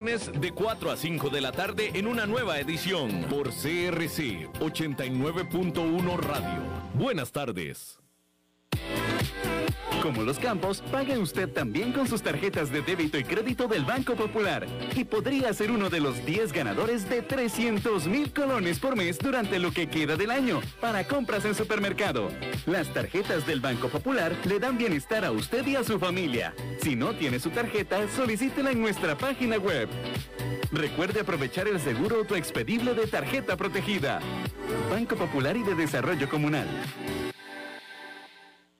de 4 a 5 de la tarde en una nueva edición por CRC 89.1 Radio. Buenas tardes. Como los campos, pague usted también con sus tarjetas de débito y crédito del Banco Popular y podría ser uno de los 10 ganadores de 300 mil colones por mes durante lo que queda del año para compras en supermercado. Las tarjetas del Banco Popular le dan bienestar a usted y a su familia. Si no tiene su tarjeta, solicítela en nuestra página web. Recuerde aprovechar el seguro autoexpedible de tarjeta protegida. Banco Popular y de Desarrollo Comunal.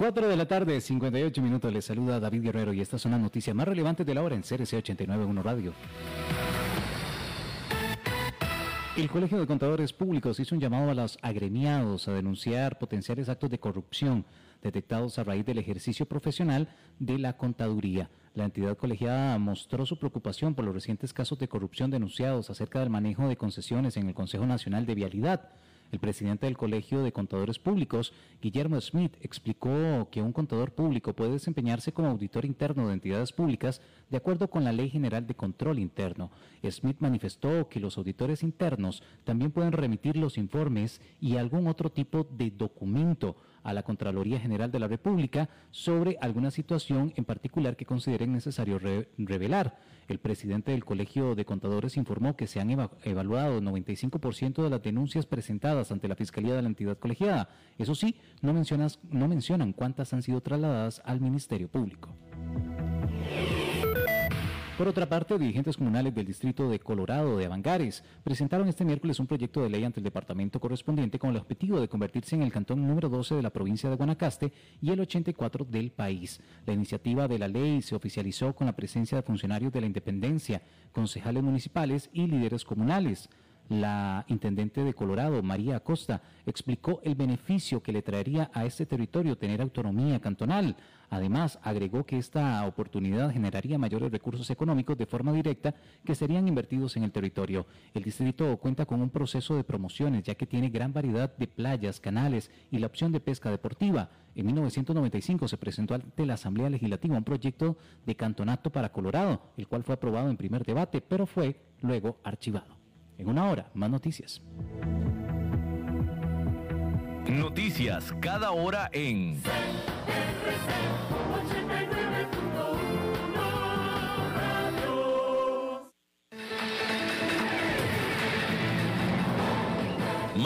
4 de la tarde, 58 minutos. Les saluda David Guerrero y estas son las noticias más relevantes de la hora en CRC 891 Radio. El Colegio de Contadores Públicos hizo un llamado a los agremiados a denunciar potenciales actos de corrupción detectados a raíz del ejercicio profesional de la contaduría. La entidad colegiada mostró su preocupación por los recientes casos de corrupción denunciados acerca del manejo de concesiones en el Consejo Nacional de Vialidad. El presidente del Colegio de Contadores Públicos, Guillermo Smith, explicó que un contador público puede desempeñarse como auditor interno de entidades públicas de acuerdo con la Ley General de Control Interno. Smith manifestó que los auditores internos también pueden remitir los informes y algún otro tipo de documento a la Contraloría General de la República sobre alguna situación en particular que consideren necesario revelar. El presidente del Colegio de Contadores informó que se han evaluado el 95% de las denuncias presentadas ante la Fiscalía de la entidad colegiada. Eso sí, no mencionan cuántas han sido trasladadas al Ministerio Público. Por otra parte, dirigentes comunales del distrito de Colorado de Avangares presentaron este miércoles un proyecto de ley ante el departamento correspondiente con el objetivo de convertirse en el cantón número 12 de la provincia de Guanacaste y el 84 del país. La iniciativa de la ley se oficializó con la presencia de funcionarios de la Independencia, concejales municipales y líderes comunales. La intendente de Colorado, María Acosta, explicó el beneficio que le traería a este territorio tener autonomía cantonal. Además, agregó que esta oportunidad generaría mayores recursos económicos de forma directa que serían invertidos en el territorio. El distrito cuenta con un proceso de promociones ya que tiene gran variedad de playas, canales y la opción de pesca deportiva. En 1995 se presentó ante la Asamblea Legislativa un proyecto de cantonato para Colorado, el cual fue aprobado en primer debate, pero fue luego archivado. En una hora, más noticias. Noticias cada hora en...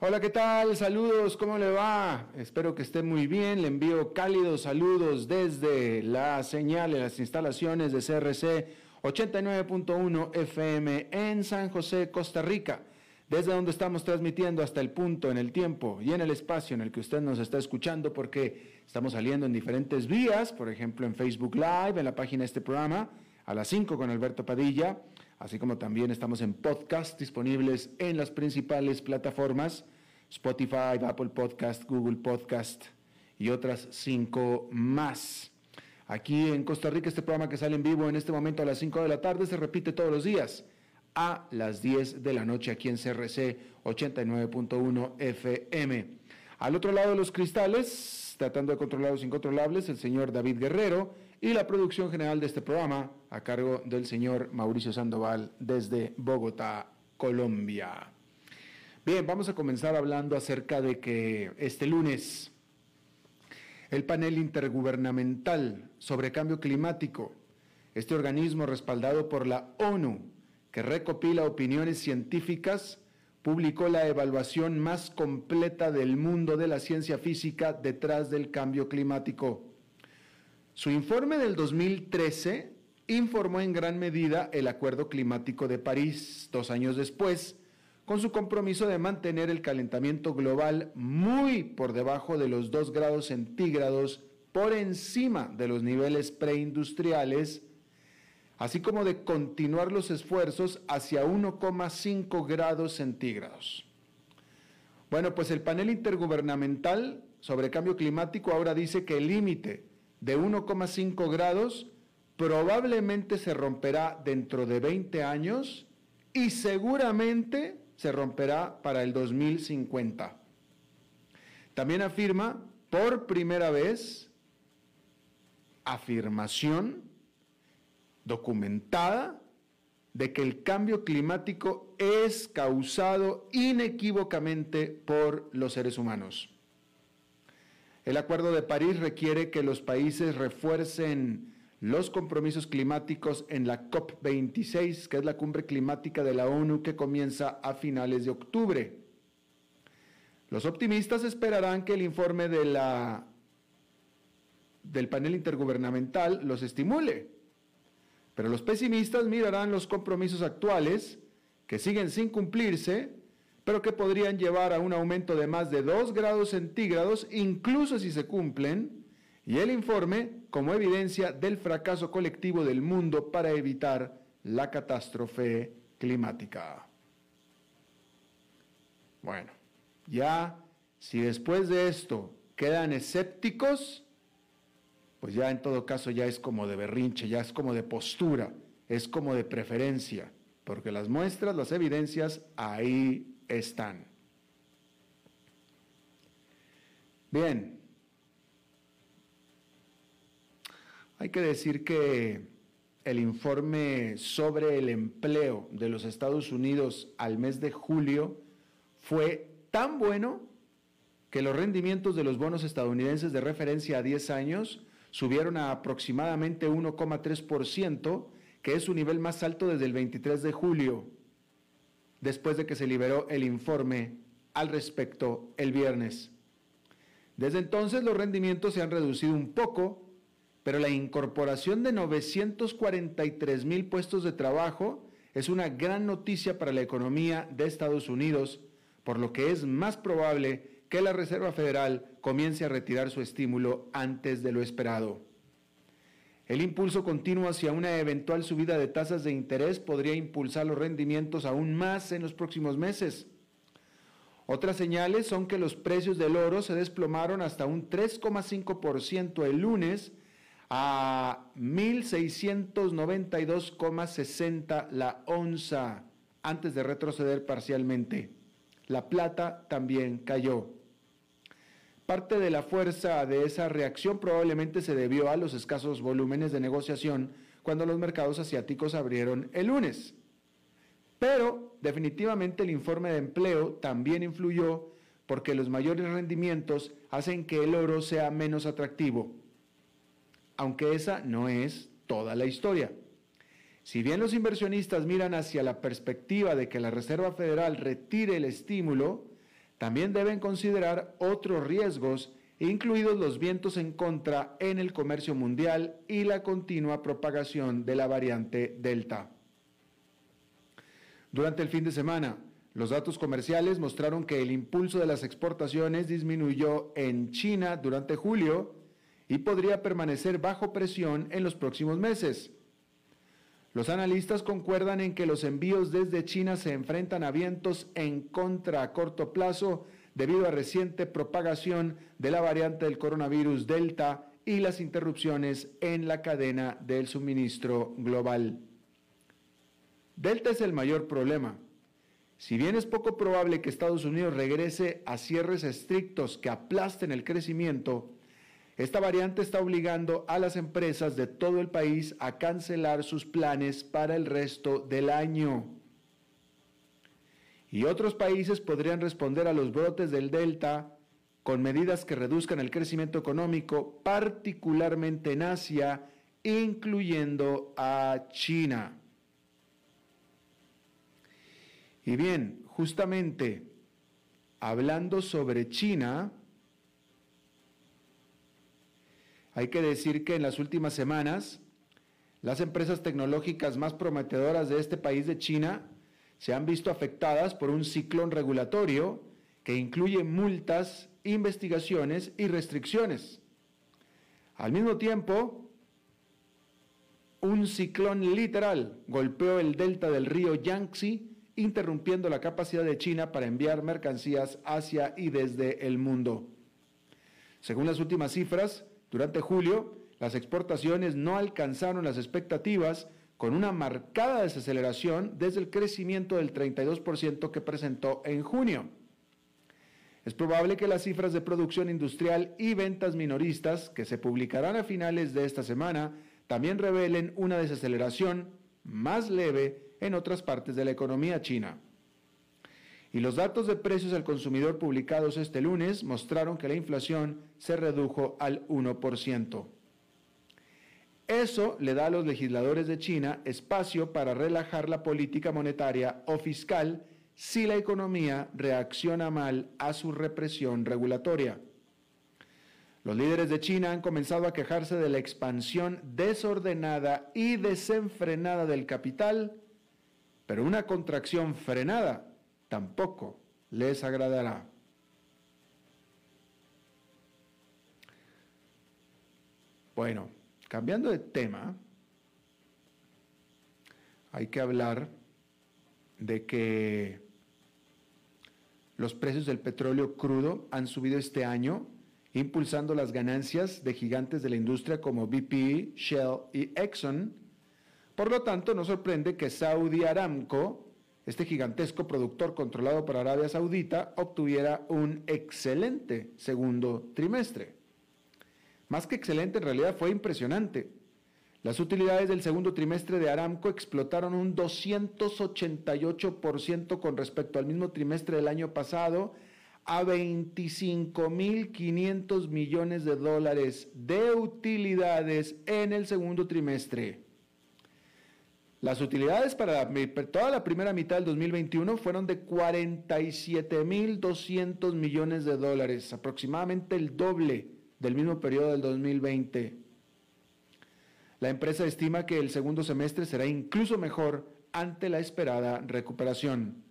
Hola, ¿qué tal? Saludos, ¿cómo le va? Espero que esté muy bien. Le envío cálidos saludos desde la señal de las instalaciones de CRC 89.1 FM en San José, Costa Rica, desde donde estamos transmitiendo hasta el punto, en el tiempo y en el espacio en el que usted nos está escuchando, porque estamos saliendo en diferentes vías, por ejemplo en Facebook Live, en la página de este programa, a las 5 con Alberto Padilla así como también estamos en podcast disponibles en las principales plataformas, Spotify, Apple Podcast, Google Podcast y otras cinco más. Aquí en Costa Rica este programa que sale en vivo en este momento a las 5 de la tarde se repite todos los días a las 10 de la noche aquí en CRC 89.1 FM. Al otro lado de los cristales, tratando de controlar los incontrolables, el señor David Guerrero y la producción general de este programa a cargo del señor Mauricio Sandoval desde Bogotá, Colombia. Bien, vamos a comenzar hablando acerca de que este lunes el panel intergubernamental sobre cambio climático, este organismo respaldado por la ONU, que recopila opiniones científicas, publicó la evaluación más completa del mundo de la ciencia física detrás del cambio climático. Su informe del 2013 informó en gran medida el Acuerdo Climático de París, dos años después, con su compromiso de mantener el calentamiento global muy por debajo de los 2 grados centígrados por encima de los niveles preindustriales, así como de continuar los esfuerzos hacia 1,5 grados centígrados. Bueno, pues el panel intergubernamental sobre cambio climático ahora dice que el límite de 1,5 grados probablemente se romperá dentro de 20 años y seguramente se romperá para el 2050. También afirma por primera vez, afirmación documentada de que el cambio climático es causado inequívocamente por los seres humanos. El Acuerdo de París requiere que los países refuercen los compromisos climáticos en la COP26, que es la cumbre climática de la ONU que comienza a finales de octubre. Los optimistas esperarán que el informe del panel intergubernamental los estimule, pero los pesimistas mirarán los compromisos actuales que siguen sin cumplirse pero que podrían llevar a un aumento de más de 2 grados centígrados, incluso si se cumplen, y el informe como evidencia del fracaso colectivo del mundo para evitar la catástrofe climática. Bueno, ya si después de esto quedan escépticos, pues ya en todo caso ya es como de berrinche, ya es como de postura, es como de preferencia, porque las muestras, las evidencias ahí están. Bien, hay que decir que el informe sobre el empleo de los Estados Unidos al mes de julio fue tan bueno que los rendimientos de los bonos estadounidenses de referencia a 10 años subieron a aproximadamente 1,3%, que es su nivel más alto desde el 23 de julio después de que se liberó el informe al respecto el viernes. Desde entonces los rendimientos se han reducido un poco, pero la incorporación de 943 mil puestos de trabajo es una gran noticia para la economía de Estados Unidos, por lo que es más probable que la Reserva Federal comience a retirar su estímulo antes de lo esperado. El impulso continuo hacia una eventual subida de tasas de interés podría impulsar los rendimientos aún más en los próximos meses. Otras señales son que los precios del oro se desplomaron hasta un 3,5% el lunes a 1.692,60 la onza antes de retroceder parcialmente. La plata también cayó. Parte de la fuerza de esa reacción probablemente se debió a los escasos volúmenes de negociación cuando los mercados asiáticos abrieron el lunes. Pero definitivamente el informe de empleo también influyó porque los mayores rendimientos hacen que el oro sea menos atractivo. Aunque esa no es toda la historia. Si bien los inversionistas miran hacia la perspectiva de que la Reserva Federal retire el estímulo, también deben considerar otros riesgos, incluidos los vientos en contra en el comercio mundial y la continua propagación de la variante Delta. Durante el fin de semana, los datos comerciales mostraron que el impulso de las exportaciones disminuyó en China durante julio y podría permanecer bajo presión en los próximos meses. Los analistas concuerdan en que los envíos desde China se enfrentan a vientos en contra a corto plazo debido a reciente propagación de la variante del coronavirus Delta y las interrupciones en la cadena del suministro global. Delta es el mayor problema si bien es poco probable que Estados Unidos regrese a cierres estrictos que aplasten el crecimiento, esta variante está obligando a las empresas de todo el país a cancelar sus planes para el resto del año. Y otros países podrían responder a los brotes del Delta con medidas que reduzcan el crecimiento económico, particularmente en Asia, incluyendo a China. Y bien, justamente hablando sobre China, hay que decir que en las últimas semanas, las empresas tecnológicas más prometedoras de este país de China se han visto afectadas por un ciclón regulatorio que incluye multas, investigaciones y restricciones. Al mismo tiempo, un ciclón literal golpeó el delta del río Yangtze interrumpiendo la capacidad de China para enviar mercancías hacia y desde el mundo. Según las últimas cifras, durante julio, las exportaciones no alcanzaron las expectativas con una marcada desaceleración desde el crecimiento del 32% que presentó en junio. Es probable que las cifras de producción industrial y ventas minoristas que se publicarán a finales de esta semana también revelen una desaceleración más leve en otras partes de la economía china. Y los datos de precios al consumidor publicados este lunes mostraron que la inflación se redujo al 1%. Eso le da a los legisladores de China espacio para relajar la política monetaria o fiscal si la economía reacciona mal a su represión regulatoria. Los líderes de China han comenzado a quejarse de la expansión desordenada y desenfrenada del capital pero una contracción frenada tampoco les agradará. Bueno, cambiando de tema, hay que hablar de que los precios del petróleo crudo han subido este año, impulsando las ganancias de gigantes de la industria como BP, Shell y Exxon, por lo tanto, no sorprende que Saudi Aramco, este gigantesco productor controlado por Arabia Saudita, obtuviera un excelente segundo trimestre. Más que excelente, en realidad fue impresionante. Las utilidades del segundo trimestre de Aramco explotaron un 288% con respecto al mismo trimestre del año pasado a 25.500 millones de dólares de utilidades en el segundo trimestre. Las utilidades para toda la primera mitad del 2021 fueron de 47.200 millones de dólares, aproximadamente el doble del mismo periodo del 2020. La empresa estima que el segundo semestre será incluso mejor ante la esperada recuperación.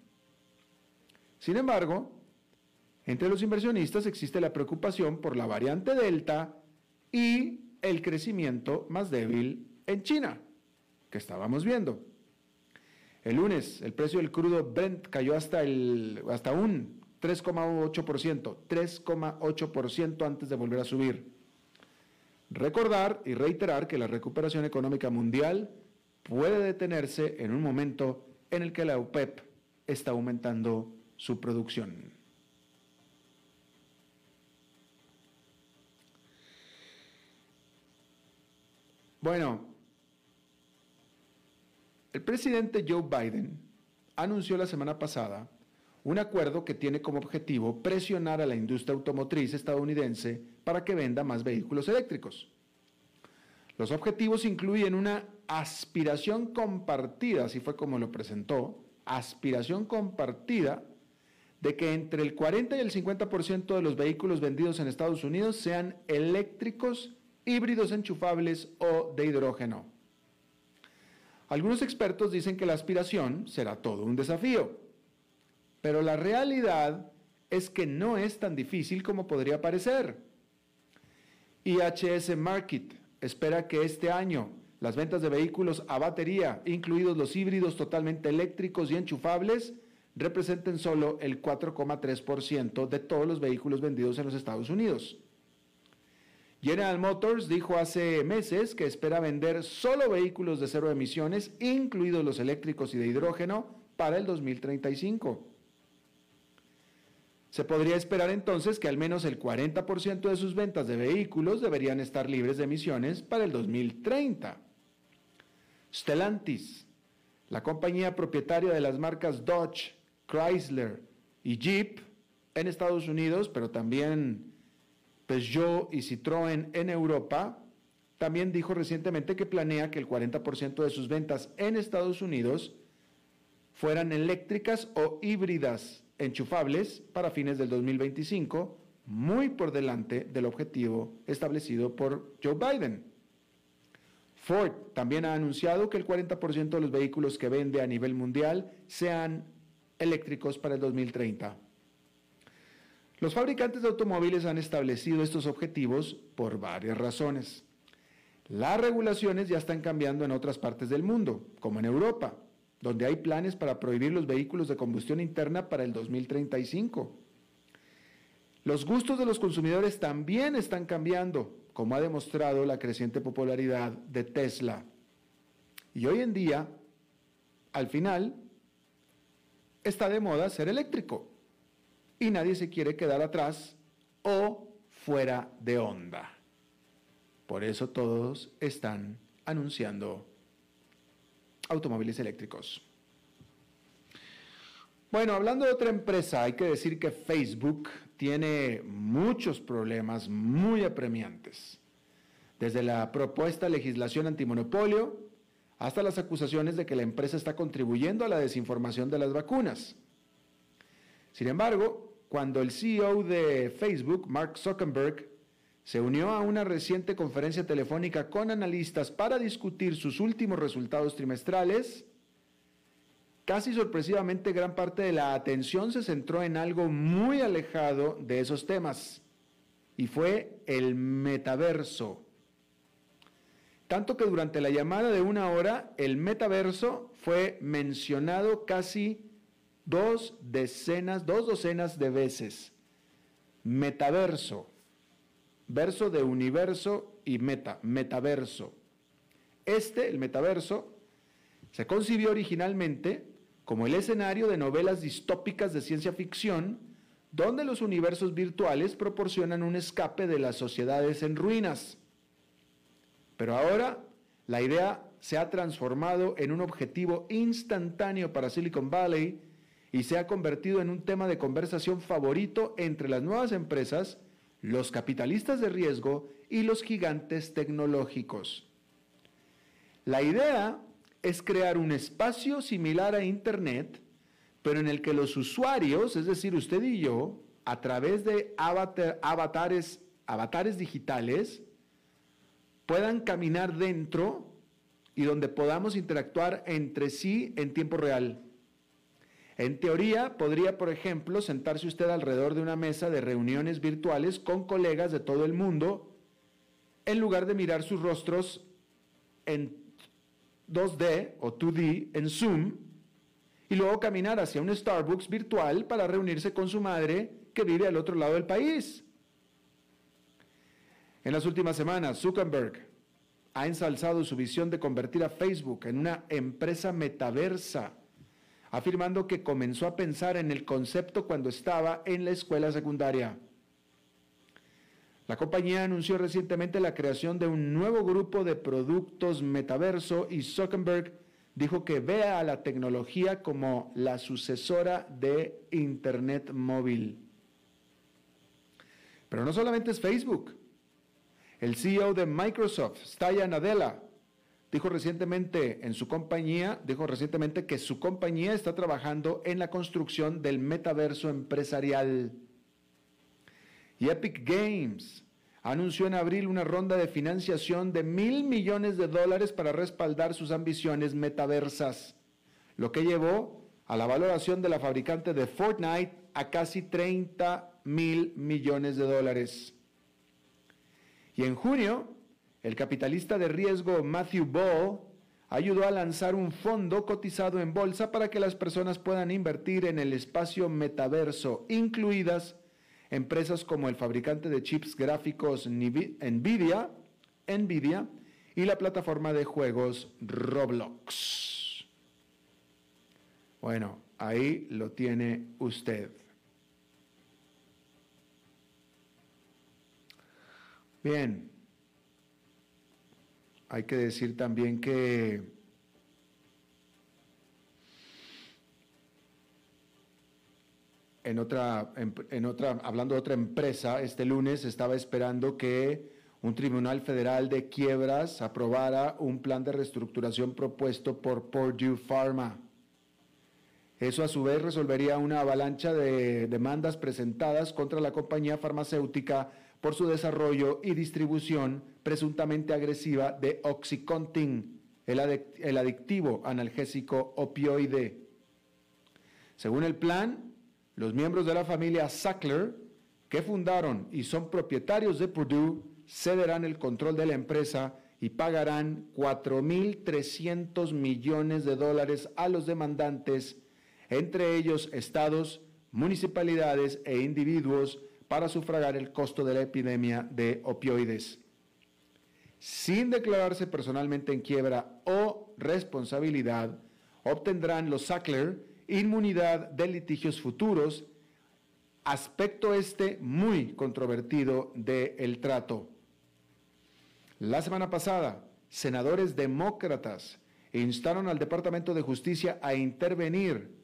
Sin embargo, entre los inversionistas existe la preocupación por la variante Delta y el crecimiento más débil en China estábamos viendo. El lunes el precio del crudo Brent cayó hasta, el, hasta un 3,8%, 3,8% antes de volver a subir. Recordar y reiterar que la recuperación económica mundial puede detenerse en un momento en el que la OPEP está aumentando su producción. Bueno, el presidente Joe Biden anunció la semana pasada un acuerdo que tiene como objetivo presionar a la industria automotriz estadounidense para que venda más vehículos eléctricos. Los objetivos incluyen una aspiración compartida, así fue como lo presentó, aspiración compartida de que entre el 40 y el 50% de los vehículos vendidos en Estados Unidos sean eléctricos, híbridos enchufables o de hidrógeno. Algunos expertos dicen que la aspiración será todo un desafío, pero la realidad es que no es tan difícil como podría parecer. IHS Market espera que este año las ventas de vehículos a batería, incluidos los híbridos totalmente eléctricos y enchufables, representen solo el 4,3% de todos los vehículos vendidos en los Estados Unidos. General Motors dijo hace meses que espera vender solo vehículos de cero emisiones, incluidos los eléctricos y de hidrógeno, para el 2035. Se podría esperar entonces que al menos el 40% de sus ventas de vehículos deberían estar libres de emisiones para el 2030. Stellantis, la compañía propietaria de las marcas Dodge, Chrysler y Jeep en Estados Unidos, pero también Peugeot y Citroën en Europa, también dijo recientemente que planea que el 40% de sus ventas en Estados Unidos fueran eléctricas o híbridas enchufables para fines del 2025, muy por delante del objetivo establecido por Joe Biden. Ford también ha anunciado que el 40% de los vehículos que vende a nivel mundial sean eléctricos para el 2030. Los fabricantes de automóviles han establecido estos objetivos por varias razones. Las regulaciones ya están cambiando en otras partes del mundo, como en Europa, donde hay planes para prohibir los vehículos de combustión interna para el 2035. Los gustos de los consumidores también están cambiando, como ha demostrado la creciente popularidad de Tesla. Y hoy en día, al final, está de moda ser eléctrico y nadie se quiere quedar atrás o fuera de onda. Por eso todos están anunciando automóviles eléctricos. Bueno, hablando de otra empresa, hay que decir que Facebook tiene muchos problemas muy apremiantes. Desde la propuesta legislación antimonopolio hasta las acusaciones de que la empresa está contribuyendo a la desinformación de las vacunas. Sin embargo, cuando el CEO de Facebook, Mark Zuckerberg, se unió a una reciente conferencia telefónica con analistas para discutir sus últimos resultados trimestrales, casi sorpresivamente gran parte de la atención se centró en algo muy alejado de esos temas, y fue el metaverso. Tanto que durante la llamada de una hora, el metaverso fue mencionado casi dos decenas, dos docenas de veces. Metaverso, verso de universo y meta, metaverso. Este, el metaverso, se concibió originalmente como el escenario de novelas distópicas de ciencia ficción, donde los universos virtuales proporcionan un escape de las sociedades en ruinas. Pero ahora la idea se ha transformado en un objetivo instantáneo para Silicon Valley y se ha convertido en un tema de conversación favorito entre las nuevas empresas, los capitalistas de riesgo y los gigantes tecnológicos. La idea es crear un espacio similar a Internet, pero en el que los usuarios, es decir, usted y yo, a través de avatares, avatares digitales, puedan caminar dentro y donde podamos interactuar entre sí en tiempo real. En teoría, podría, por ejemplo, sentarse usted alrededor de una mesa de reuniones virtuales con colegas de todo el mundo, en lugar de mirar sus rostros en 2D o 2D en Zoom, y luego caminar hacia un Starbucks virtual para reunirse con su madre que vive al otro lado del país. En las últimas semanas, Zuckerberg ha ensalzado su visión de convertir a Facebook en una empresa metaversa, afirmando que comenzó a pensar en el concepto cuando estaba en la escuela secundaria. La compañía anunció recientemente la creación de un nuevo grupo de productos metaverso y Zuckerberg dijo que vea a la tecnología como la sucesora de Internet móvil. Pero no solamente es Facebook. El CEO de Microsoft, Satya Nadella, dijo recientemente en su compañía, dijo recientemente que su compañía está trabajando en la construcción del metaverso empresarial. Y Epic Games anunció en abril una ronda de financiación de mil millones de dólares para respaldar sus ambiciones metaversas, lo que llevó a la valoración de la fabricante de Fortnite a casi 30 mil millones de dólares. Y en junio, el capitalista de riesgo Matthew Ball ayudó a lanzar un fondo cotizado en bolsa para que las personas puedan invertir en el espacio metaverso, incluidas empresas como el fabricante de chips gráficos Nvidia, Nvidia y la plataforma de juegos Roblox. Bueno, ahí lo tiene usted. Bien, hay que decir también que en otra, en, otra, hablando de otra empresa, este lunes estaba esperando que un tribunal federal de quiebras aprobara un plan de reestructuración propuesto por Purdue Pharma. Eso a su vez resolvería una avalancha de demandas presentadas contra la compañía farmacéutica por su desarrollo y distribución presuntamente agresiva de Oxycontin, el, adictivo analgésico opioide. Según el plan, los miembros de la familia Sackler, que fundaron y son propietarios de Purdue, cederán el control de la empresa y pagarán 4.300 millones de dólares a los demandantes, entre ellos estados, municipalidades e individuos, para sufragar el costo de la epidemia de opioides. Sin declararse personalmente en quiebra o responsabilidad, obtendrán los Sackler inmunidad de litigios futuros, aspecto este muy controvertido del trato. La semana pasada, senadores demócratas instaron al Departamento de Justicia a intervenir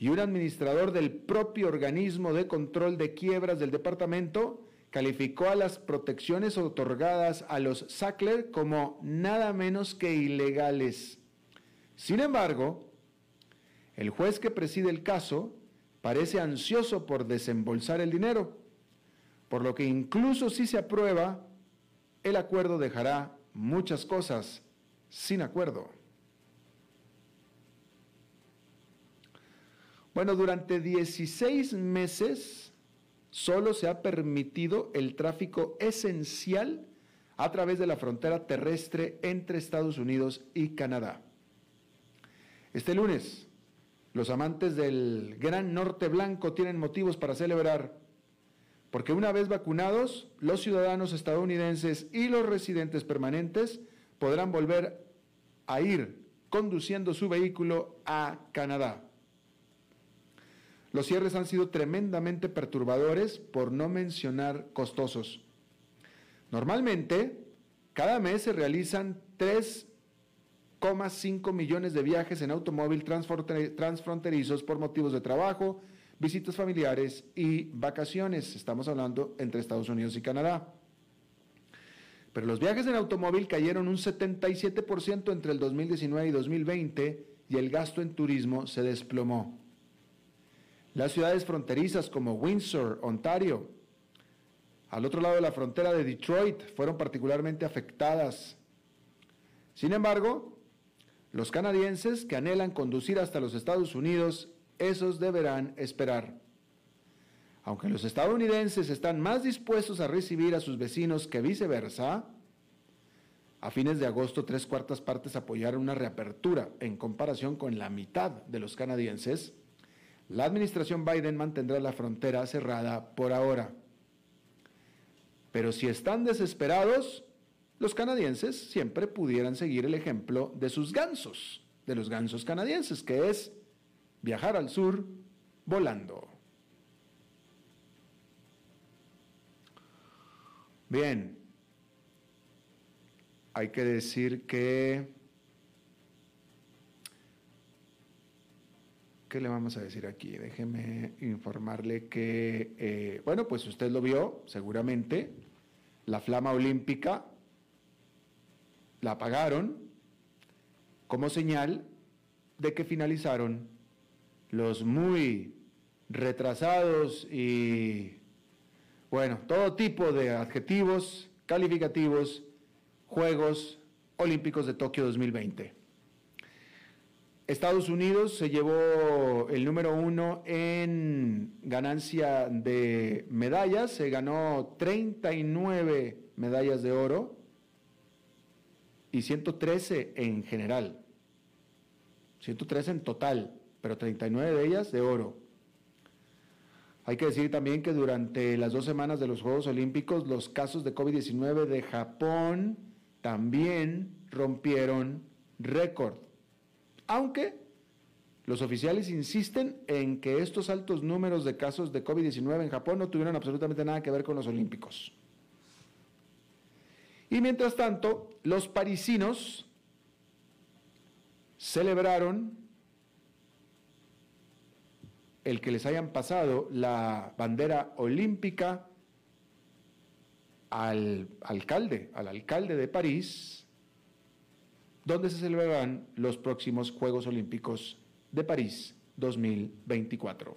y un administrador del propio organismo de control de quiebras del departamento calificó a las protecciones otorgadas a los Sackler como nada menos que ilegales. Sin embargo, el juez que preside el caso parece ansioso por desembolsar el dinero, por lo que incluso si se aprueba, el acuerdo dejará muchas cosas sin acuerdo. Bueno, durante 16 meses solo se ha permitido el tráfico esencial a través de la frontera terrestre entre Estados Unidos y Canadá. Este lunes, los amantes del Gran Norte Blanco tienen motivos para celebrar, porque una vez vacunados, los ciudadanos estadounidenses y los residentes permanentes podrán volver a ir conduciendo su vehículo a Canadá. Los cierres han sido tremendamente perturbadores, por no mencionar costosos. Normalmente, cada mes se realizan 3,5 millones de viajes en automóvil transfronterizos por motivos de trabajo, visitas familiares y vacaciones. Estamos hablando entre Estados Unidos y Canadá. Pero los viajes en automóvil cayeron un 77% entre el 2019 y 2020 y el gasto en turismo se desplomó. Las ciudades fronterizas como Windsor, Ontario, al otro lado de la frontera de Detroit, fueron particularmente afectadas. Sin embargo, los canadienses que anhelan conducir hasta los Estados Unidos, esos deberán esperar. Aunque los estadounidenses están más dispuestos a recibir a sus vecinos que viceversa, a fines de agosto tres cuartas partes apoyaron una reapertura en comparación con la mitad de los canadienses la administración Biden mantendrá la frontera cerrada por ahora. Pero si están desesperados, los canadienses siempre pudieran seguir el ejemplo de sus gansos, de los gansos canadienses, que es viajar al sur volando. Bien, hay que decir que ¿Qué le vamos a decir aquí? Déjeme informarle que, eh, bueno, pues usted lo vio seguramente, la flama olímpica la apagaron como señal de que finalizaron los muy retrasados y, bueno, todo tipo de adjetivos calificativos Juegos Olímpicos de Tokio 2020. Estados Unidos se llevó el número uno en ganancia de medallas, se ganó 39 medallas de oro y 113 en general. 113 en total, pero 39 de ellas de oro. Hay que decir también que durante las dos semanas de los Juegos Olímpicos, los casos de COVID-19 de Japón también rompieron récord. Aunque los oficiales insisten en que estos altos números de casos de COVID-19 en Japón no tuvieron absolutamente nada que ver con los Olímpicos. Y mientras tanto, los parisinos celebraron el que les hayan pasado la bandera olímpica al alcalde, al alcalde de París, donde se celebrarán los próximos Juegos Olímpicos de París 2024.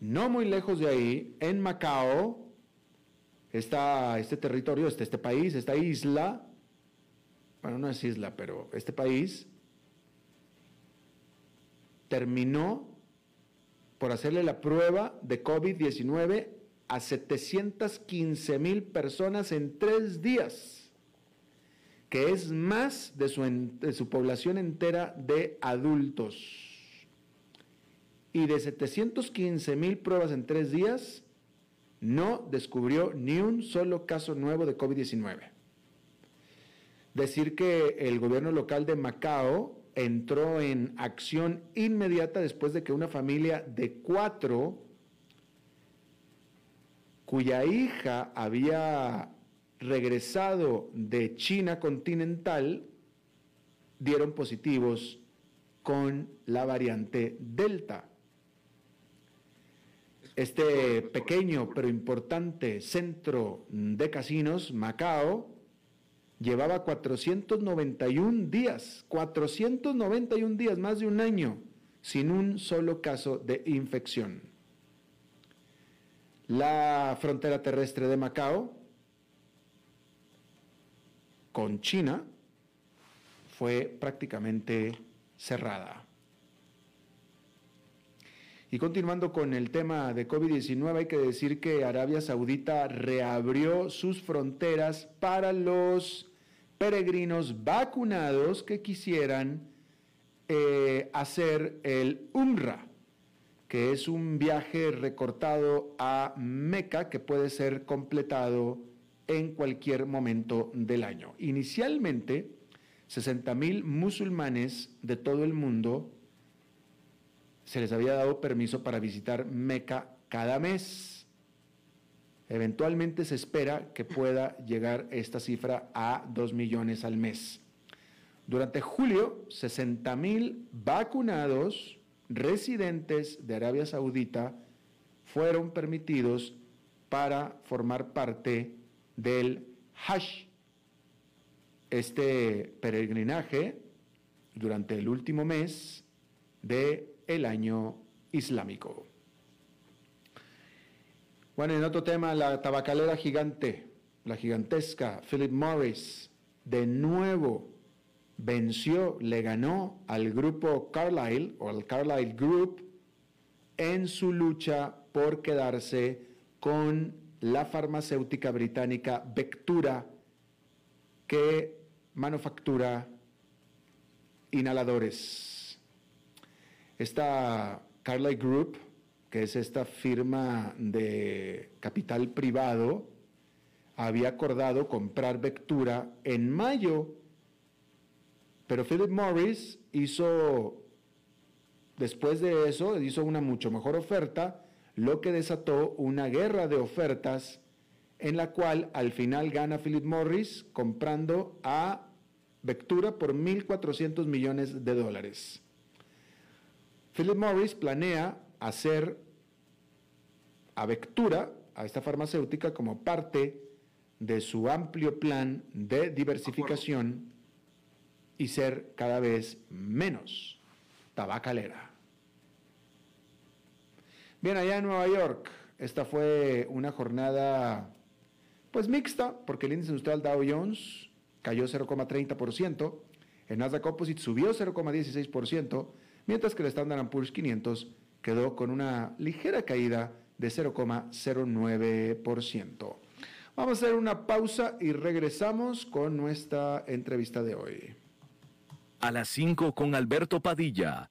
No muy lejos de ahí, en Macao, está este territorio, este, este país, esta isla, bueno, no es isla, pero este país terminó por hacerle la prueba de COVID-19 a 715 mil personas en tres días, que es más de su, de su población entera de adultos. Y de 715 mil pruebas en tres días, no descubrió ni un solo caso nuevo de COVID-19. Decir que el gobierno local de Macao entró en acción inmediata después de que una familia de cuatro, cuya hija había regresado de China continental, dieron positivos con la variante Delta. Este pequeño pero importante centro de casinos, Macao, llevaba 491 días, 491 días, más de un año, sin un solo caso de infección. La frontera terrestre de Macao con China fue prácticamente cerrada. Y continuando con el tema de COVID-19, hay que decir que Arabia Saudita reabrió sus fronteras para los peregrinos vacunados que quisieran eh, hacer el UMRA, que es un viaje recortado a Meca que puede ser completado en cualquier momento del año. Inicialmente, 60 mil musulmanes de todo el mundo se les había dado permiso para visitar Meca cada mes. Eventualmente se espera que pueda llegar esta cifra a 2 millones al mes. Durante julio, 60 mil vacunados residentes de Arabia Saudita fueron permitidos para formar parte del Hajj. Este peregrinaje durante el último mes de el año islámico. Bueno, en otro tema, la tabacalera gigante, la gigantesca Philip Morris, de nuevo venció, le ganó al grupo Carlyle o al Carlyle Group en su lucha por quedarse con la farmacéutica británica Vectura que manufactura inhaladores. Esta Carlyle Group, que es esta firma de capital privado, había acordado comprar Vectura en mayo, pero Philip Morris hizo, después de eso, hizo una mucho mejor oferta, lo que desató una guerra de ofertas en la cual al final gana Philip Morris comprando a Vectura por 1.400 millones de dólares. Philip Morris planea hacer a Vectura, a esta farmacéutica, como parte de su amplio plan de diversificación y ser cada vez menos tabacalera. Bien, allá en Nueva York, esta fue una jornada pues mixta, porque el índice industrial Dow Jones cayó 0,30%, el Nasdaq Composite subió 0,16%, mientras que el Standard Poor's 500 quedó con una ligera caída de 0,09%. Vamos a hacer una pausa y regresamos con nuestra entrevista de hoy. A las 5 con Alberto Padilla,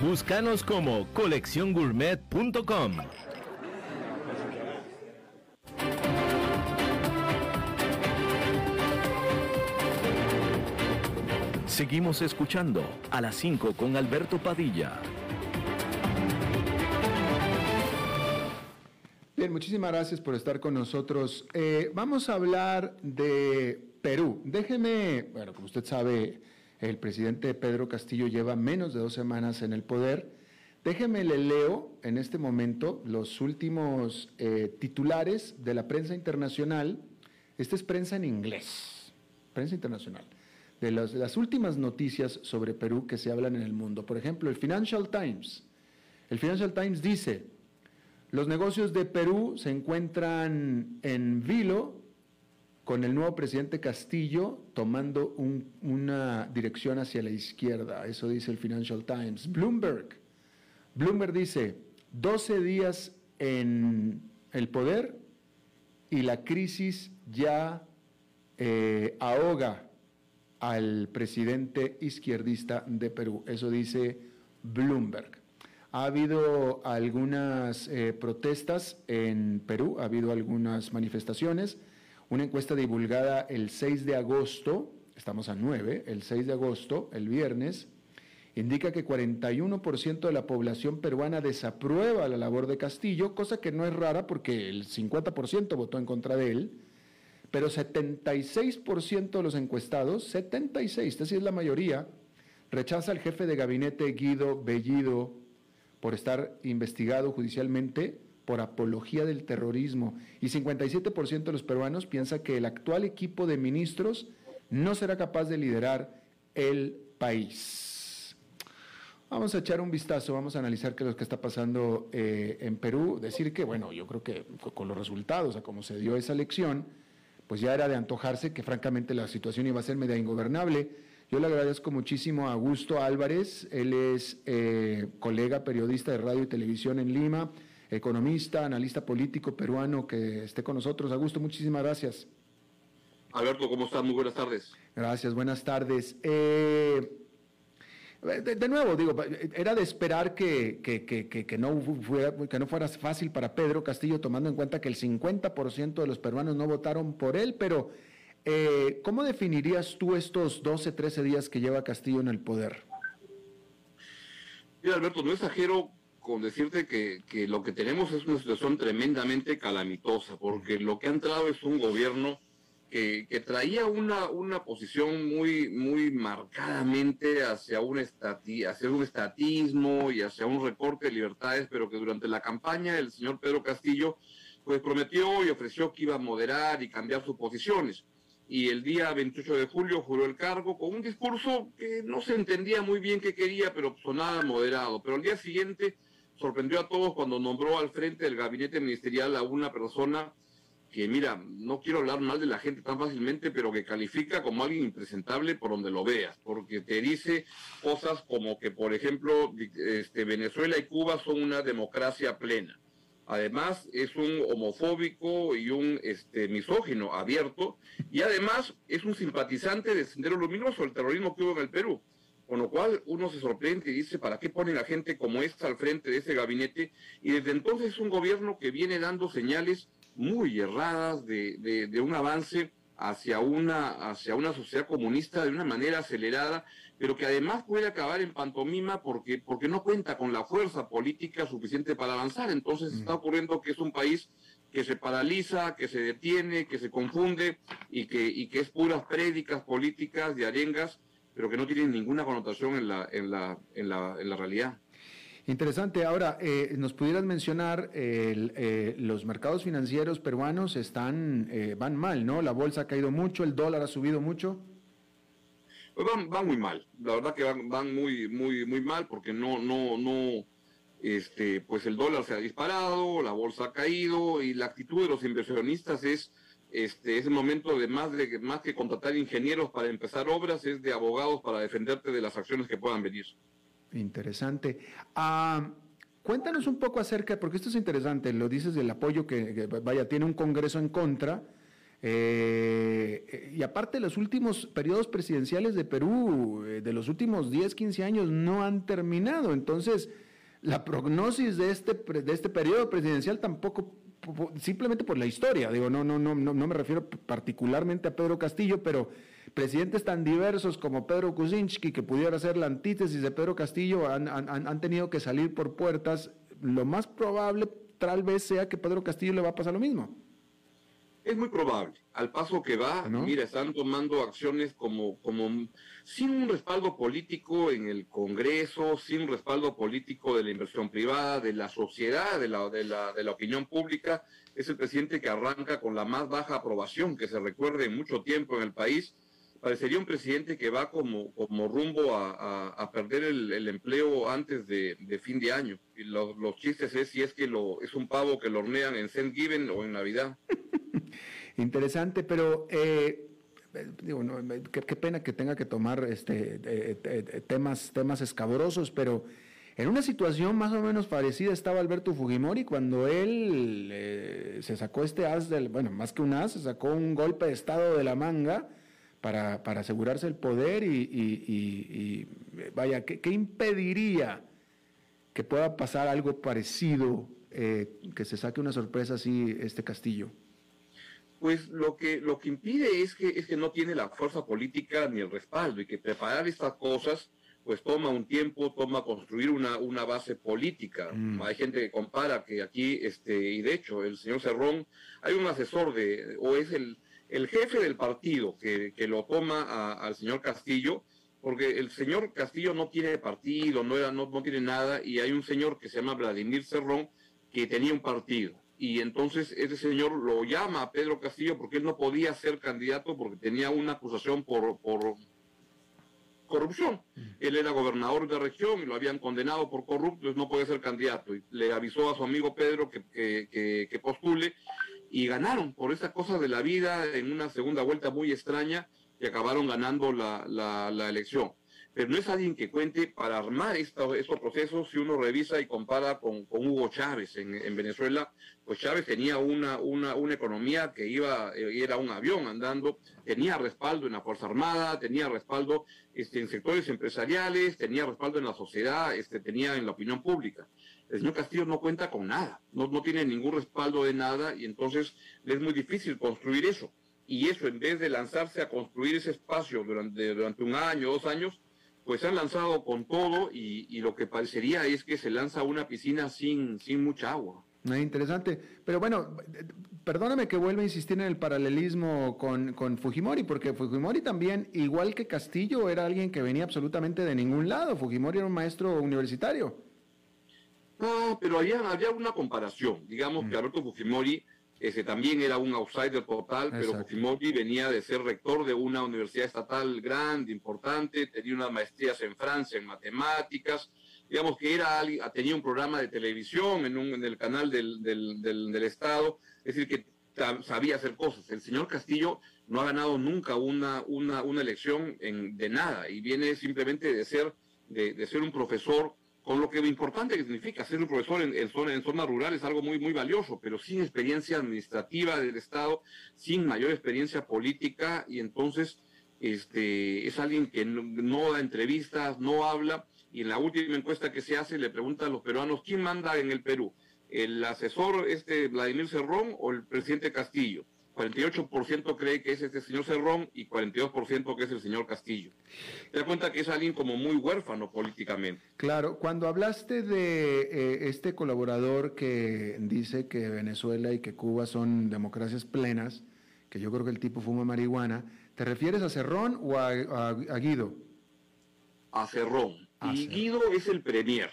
Búscanos como colecciongourmet.com. Seguimos escuchando a las 5 con Alberto Padilla. Bien, muchísimas gracias por estar con nosotros. Eh, vamos a hablar de Perú. Déjeme, bueno, como usted sabe, el presidente Pedro Castillo lleva menos de dos semanas en el poder. Déjeme le leo en este momento los últimos eh, titulares de la prensa internacional. Esta es prensa en inglés, prensa internacional. De las, de las últimas noticias sobre Perú que se hablan en el mundo. Por ejemplo, el Financial Times. El Financial Times dice, los negocios de Perú se encuentran en vilo con el nuevo presidente Castillo tomando una dirección hacia la izquierda. Eso dice el Financial Times. Bloomberg. Bloomberg dice, 12 días en el poder y la crisis ya eh, ahoga al presidente izquierdista de Perú. Eso dice Bloomberg. Ha habido algunas eh, protestas en Perú, ha habido algunas manifestaciones. Una encuesta divulgada el 6 de agosto, estamos a 9, el 6 de agosto, el viernes, indica que 41% de la población peruana desaprueba la labor de Castillo, cosa que no es rara porque el 50% votó en contra de él, pero 76% de los encuestados, 76, esta sí es la mayoría, rechaza al jefe de gabinete Guido Bellido por estar investigado judicialmente por apología del terrorismo y 57% de los peruanos piensa que el actual equipo de ministros no será capaz de liderar el país. Vamos a echar un vistazo, vamos a analizar qué es lo que está pasando eh, en Perú. Decir que, bueno, yo creo que con los resultados, a cómo se dio esa elección, pues ya era de antojarse que francamente la situación iba a ser media ingobernable. Yo le agradezco muchísimo a Augusto Álvarez, él es eh, colega periodista de radio y televisión en Lima, economista, analista político peruano que esté con nosotros. Augusto, muchísimas gracias. Alberto, ¿cómo estás? Muy buenas tardes. Gracias, buenas tardes. Eh, de, nuevo, digo, era de esperar que, que, no fuera, que no fuera fácil para Pedro Castillo, tomando en cuenta que el 50% de los peruanos no votaron por él, pero eh, ¿cómo definirías tú estos 12, 13 días que lleva Castillo en el poder? Mira, Alberto, no exagero con decirte que, que, lo que tenemos es una situación tremendamente calamitosa, porque lo que ha entrado es un gobierno que, traía una, una posición muy, muy marcadamente hacia un, estati, hacia un estatismo y hacia un recorte de libertades, pero que durante la campaña el señor Pedro Castillo pues prometió y ofreció que iba a moderar y cambiar sus posiciones. Y el día 28 de julio juró el cargo con un discurso que no se entendía muy bien qué quería, pero sonaba moderado. Pero al día siguiente sorprendió a todos cuando nombró al frente del gabinete ministerial a una persona que, mira, no quiero hablar mal de la gente tan fácilmente, pero que califica como alguien impresentable por donde lo veas, porque te dice cosas como que, por ejemplo, este, Venezuela y Cuba son una democracia plena Además, es un homofóbico y un este, misógino abierto. Y además, es un simpatizante de Sendero Luminoso, el terrorismo que hubo en el Perú. Con lo cual, uno se sorprende y dice, ¿para qué ponen a gente como esta al frente de ese gabinete? Y desde entonces es un gobierno que viene dando señales muy erradas de, de un avance hacia una, hacia una sociedad comunista de una manera acelerada pero que además puede acabar en pantomima porque, porque no cuenta con la fuerza política suficiente para avanzar. Entonces está ocurriendo que es un país que se paraliza, que se detiene, que se confunde y que, y que es puras prédicas políticas de arengas, pero que no tienen ninguna connotación en la, en la, en la, en la realidad. Interesante. Ahora, eh, ¿nos pudieras mencionar, eh, los mercados financieros peruanos están, eh, van mal, ¿no? La bolsa ha caído mucho, el dólar ha subido mucho. Pues van, muy mal, la verdad que van, van muy, muy, muy mal porque no, no, no, este, pues el dólar se ha disparado, la bolsa ha caído y la actitud de los inversionistas es, este, ese momento de más, de más que contratar ingenieros para empezar obras, es de abogados para defenderte de las acciones que puedan venir. Interesante. Ah, cuéntanos un poco acerca, porque esto es interesante, lo dices del apoyo que vaya, tiene un Congreso en contra eh, y aparte, los últimos periodos presidenciales de Perú, eh, de los últimos 10, 15 años, no han terminado. Entonces, la prognosis de este, de este periodo presidencial tampoco, simplemente por la historia, digo, no, no, no, no, me refiero particularmente a Pedro Castillo, pero presidentes tan diversos como Pedro Kuczynski, que pudiera ser la antítesis de Pedro Castillo, han, han, han tenido que salir por puertas. Lo más probable tal vez sea que Pedro Castillo le va a pasar lo mismo. Es muy probable. Al paso que va, mira, están tomando acciones como, como sin un respaldo político en el Congreso, sin un respaldo político de la inversión privada, de la sociedad, de la, de la, de la opinión pública. Es el presidente que arranca con la más baja aprobación que se recuerde en mucho tiempo en el país. Parecería un presidente que va como, como rumbo a, a, perder el, empleo antes de, de, fin de año. Y los, los chistes es si es que lo, es un pavo que lo hornean en Thanksgiving o en Navidad. Interesante, pero eh, digo, qué, pena que tenga que tomar este, temas, temas escabrosos, pero en una situación más o menos parecida estaba Alberto Fujimori cuando él eh, se sacó este as, del, bueno, más que un as, se sacó un golpe de estado de la manga para, para asegurarse el poder y, vaya, ¿qué, impediría que pueda pasar algo parecido, eh, que se saque una sorpresa así este Castillo? Pues lo que, lo que impide es que, es que no tiene la fuerza política ni el respaldo y que preparar estas cosas pues toma un tiempo, toma construir una, una base política. Mm. Hay gente que compara que aquí, este, y de hecho, el señor Cerrón, hay un asesor de, o es el, el jefe del partido que, que lo toma al señor Castillo, porque el señor Castillo no tiene partido, no, era, no, no tiene nada, y hay un señor que se llama Vladimir Cerrón que tenía un partido y entonces ese señor lo llama a Pedro Castillo porque él no podía ser candidato porque tenía una acusación por, por corrupción. Mm. Él era gobernador de región y lo habían condenado por corrupto, entonces no podía ser candidato. Y le avisó a su amigo Pedro que, que, postule y ganaron por esa cosa de la vida en una segunda vuelta muy extraña y acabaron ganando la, la, la elección pero no es alguien que cuente para armar estos, procesos. Si uno revisa y compara con, Hugo Chávez en, Venezuela, pues Chávez tenía una, una, una economía que iba, eh, era un avión andando, tenía respaldo en la Fuerza Armada, tenía respaldo este, en sectores empresariales, tenía respaldo en la sociedad, este, tenía en la opinión pública. El señor Castillo no cuenta con nada, no, no tiene ningún respaldo de nada y entonces es muy difícil construir eso. Y eso, en vez de lanzarse a construir ese espacio durante, durante un año, dos años, pues se han lanzado con todo y, lo que parecería es que se lanza una piscina sin, sin mucha agua. interesante. Pero bueno, perdóname que vuelva a insistir en el paralelismo con, con, Fujimori, porque Fujimori también, igual que Castillo, era alguien que venía absolutamente de ningún lado. Fujimori era un maestro universitario. No, pero había, había una comparación. Digamos que mm. Alberto Fujimori ese también era un outsider total, pero Fujimori venía de ser rector de una universidad estatal grande, importante, tenía unas maestrías en Francia en matemáticas, digamos que era tenía un programa de televisión en, un, en el canal del, del, del, Estado, es decir, que sabía hacer cosas. El señor Castillo no ha ganado nunca una, una, una elección en, de nada y viene simplemente de ser, de, de ser un profesor con lo que importante que significa ser un profesor en, en, zona, en zona rural es algo muy, muy valioso, pero sin experiencia administrativa del Estado, sin mayor experiencia política, y entonces este, es alguien que no, da entrevistas, no habla, y en la última encuesta que se hace le pregunta a los peruanos, ¿quién manda en el Perú? ¿El asesor este Vladimir Cerrón o el presidente Castillo? 48% cree que es este señor Cerrón y 42% que es el señor Castillo. Te das cuenta que es alguien como muy huérfano políticamente. Claro, cuando hablaste de eh, este colaborador que dice que Venezuela y que Cuba son democracias plenas, que yo creo que el tipo fuma marihuana, ¿te refieres a Cerrón o a, Guido? A Cerrón. y Guido es el premier.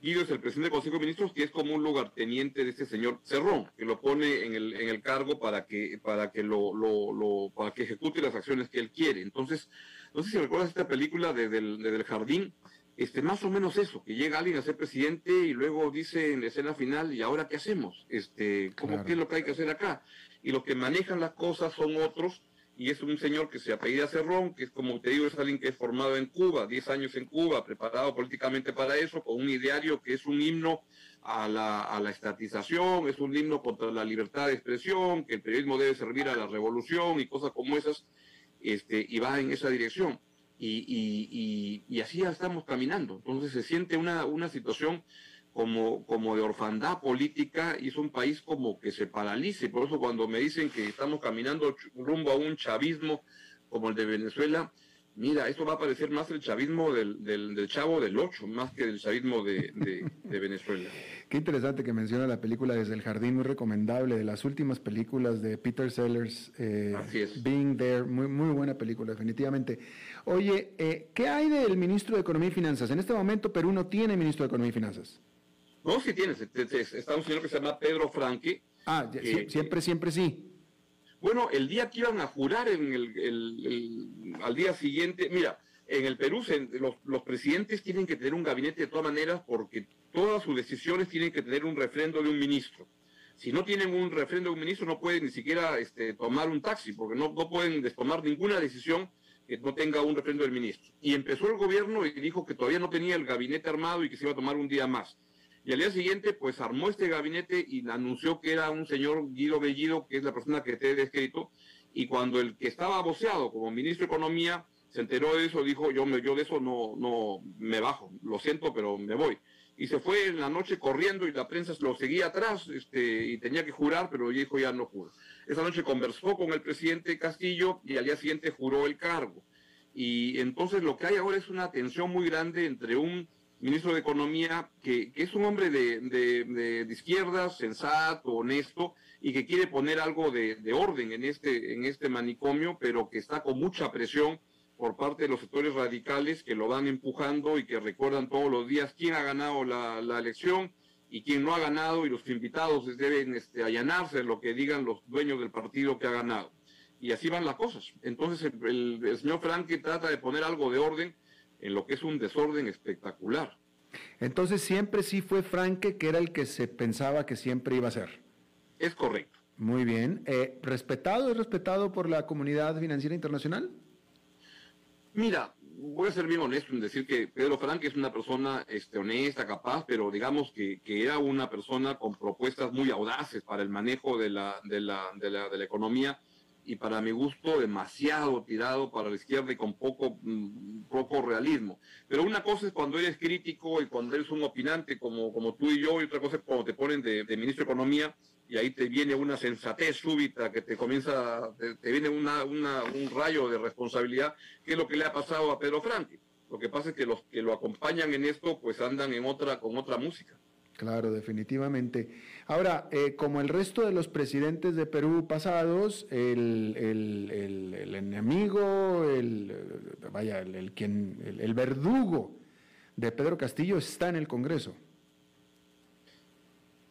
Guido es el presidente del Consejo de Ministros, que es como un lugarteniente de este señor Cerrón, que lo pone en el, en el cargo para que, para que lo, lo, para que ejecute las acciones que él quiere. Entonces, no sé si recuerdas esta película de, del, jardín, este, más o menos eso, que llega alguien a ser presidente y luego dice en la escena final, ¿y ahora qué hacemos? Este, ¿cómo, ¿Qué es lo que hay que hacer acá? Y los que manejan las cosas son otros y es un señor que se apellida Cerrón, que es como te digo, es alguien que es formado en Cuba, 10 años en Cuba, preparado políticamente para eso, con un ideario que es un himno a la, a la estatización, es un himno contra la libertad de expresión, que el periodismo debe servir a la revolución y cosas como esas, este, y va en esa dirección. Y, y, y, así ya estamos caminando. Entonces se siente una, una situación como, como de orfandad política y es un país como que se paralice. Por eso cuando me dicen que estamos caminando rumbo a un chavismo como el de Venezuela, mira, eso va a parecer más el chavismo del, del, chavo del 8, más que el chavismo de, de, Venezuela. Qué interesante que menciona la película Desde el Jardín, muy recomendable, de las últimas películas de Peter Sellers. Eh, Así es. Being There, muy, muy buena película, definitivamente. Oye, eh, ¿qué hay del ministro de Economía y Finanzas? En este momento Perú no tiene ministro de Economía y Finanzas. No, sí tienes. Está un señor que se llama Pedro Franque. Ah, siempre, siempre sí. Bueno, el día que iban a jurar en el, al día siguiente, mira, en el Perú los, los, presidentes tienen que tener un gabinete de todas maneras porque todas sus decisiones tienen que tener un refrendo de un ministro. Si no tienen un refrendo de un ministro, no pueden ni siquiera este, tomar un taxi, porque no, no pueden tomar ninguna decisión que no tenga un refrendo del ministro. Y empezó el gobierno y dijo que todavía no tenía el gabinete armado y que se iba a tomar un día más. Y al día siguiente, pues armó este gabinete y anunció que era un señor Guido Bellido, que es la persona que te he descrito. Y cuando el que estaba voceado como ministro de Economía se enteró de eso, dijo, yo, me, yo de eso no, no me bajo, lo siento, pero me voy. Y se fue en la noche corriendo y la prensa lo seguía atrás este, y tenía que jurar, pero dijo ya no juro. Esa noche conversó con el presidente Castillo y al día siguiente juró el cargo. Y entonces lo que hay ahora es una tensión muy grande entre un ministro de Economía, que, es un hombre de, de, izquierda, sensato, honesto, y que quiere poner algo de, orden en este, en este manicomio, pero que está con mucha presión por parte de los sectores radicales que lo van empujando y que recuerdan todos los días quién ha ganado la, elección y quién no ha ganado, y los invitados deben este, allanarse lo que digan los dueños del partido que ha ganado. Y así van las cosas. Entonces el, el señor Franque trata de poner algo de orden en lo que es un desorden espectacular. Entonces siempre sí fue Franke que era el que se pensaba que siempre iba a ser. Es correcto. Muy bien. Eh, ¿Respetado? ¿Es respetado por la comunidad financiera internacional? Mira, voy a ser bien honesto en decir que Pedro Franque es una persona este, honesta, capaz, pero digamos que, que, era una persona con propuestas muy audaces para el manejo de la, de la, de la, de la economía y para mi gusto demasiado tirado para la izquierda y con poco, mm, poco realismo. Pero una cosa es cuando eres crítico y cuando eres un opinante como, como tú y yo, y otra cosa es cuando te ponen de, ministro de Economía y ahí te viene una sensatez súbita que te comienza, te, viene una, una, un rayo de responsabilidad, que es lo que le ha pasado a Pedro Franque. Lo que pasa es que los que lo acompañan en esto pues andan en otra, con otra música. Claro, definitivamente. Ahora, eh, como el resto de los presidentes de Perú pasados, el, el, enemigo, el, vaya, el, quien, el, verdugo de Pedro Castillo está en el Congreso.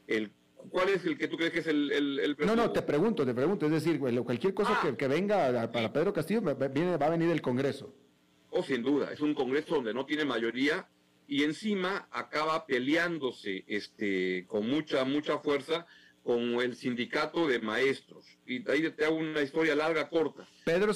El, ¿Cuál es el que tú crees que es el, No, no, te pregunto, te pregunto. Es decir, cualquier cosa ah. que, venga para Pedro Castillo viene, va a venir del Congreso. Oh, sin duda. Es un Congreso donde no tiene mayoría y encima acaba peleándose este, con mucha, mucha fuerza con el sindicato de maestros. Y ahí te hago una historia larga, corta. Pedro,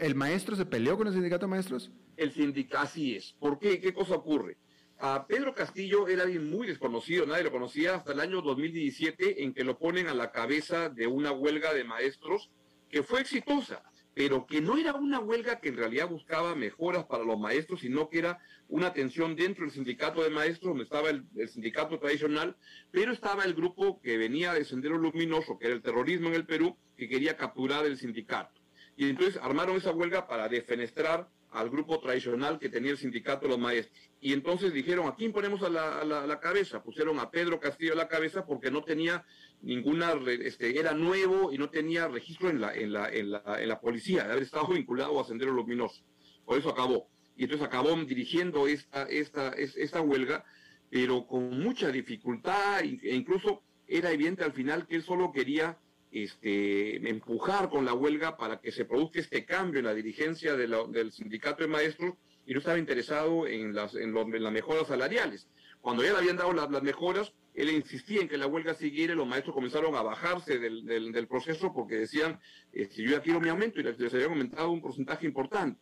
el, maestro se peleó con el sindicato de maestros? El sindicato, así es. ¿Por qué? ¿Qué cosa ocurre? A Pedro Castillo era alguien muy desconocido, nadie lo conocía hasta el año 2017 en que lo ponen a la cabeza de una huelga de maestros que fue exitosa pero que no era una huelga que en realidad buscaba mejoras para los maestros, sino que era una tensión dentro del sindicato de maestros, donde estaba el, sindicato tradicional, pero estaba el grupo que venía de Sendero Luminoso, que era el terrorismo en el Perú, que quería capturar el sindicato. Y entonces armaron esa huelga para defenestrar al grupo tradicional que tenía el sindicato de los maestros. Y entonces dijeron, ¿a quién ponemos a la, cabeza? Pusieron a Pedro Castillo a la cabeza porque no tenía ninguna, este, era nuevo y no tenía registro en la, en la, en la, en la policía, de haber estado vinculado a Sendero Luminoso. Por eso acabó. Y entonces acabó dirigiendo esta, esta, esta huelga, pero con mucha dificultad e incluso era evidente al final que él solo quería este, empujar con la huelga para que se produzca este cambio en la dirigencia del sindicato de maestros y no estaba interesado en las, en, las mejoras salariales. Cuando ya le habían dado las, mejoras, él insistía en que la huelga siguiera y los maestros comenzaron a bajarse del, proceso porque decían, si este, yo ya quiero mi aumento y les, había aumentado un porcentaje importante.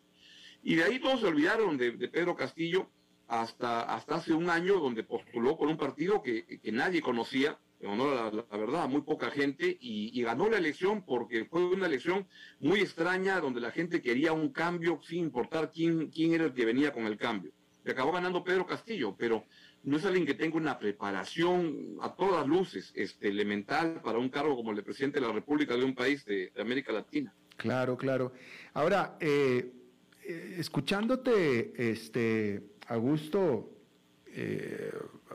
Y de ahí todos se olvidaron de, Pedro Castillo hasta, hasta hace un año donde postuló con un partido que, que nadie conocía en honor a la, verdad, muy poca gente, y, ganó la elección porque fue una elección muy extraña donde la gente quería un cambio sin importar quién, quién era el que venía con el cambio. Y acabó ganando Pedro Castillo, pero no es alguien que tenga una preparación a todas luces este, elemental para un cargo como el de presidente de la República de un país de, América Latina. Claro, claro. Ahora, eh, escuchándote, este, Augusto, eh,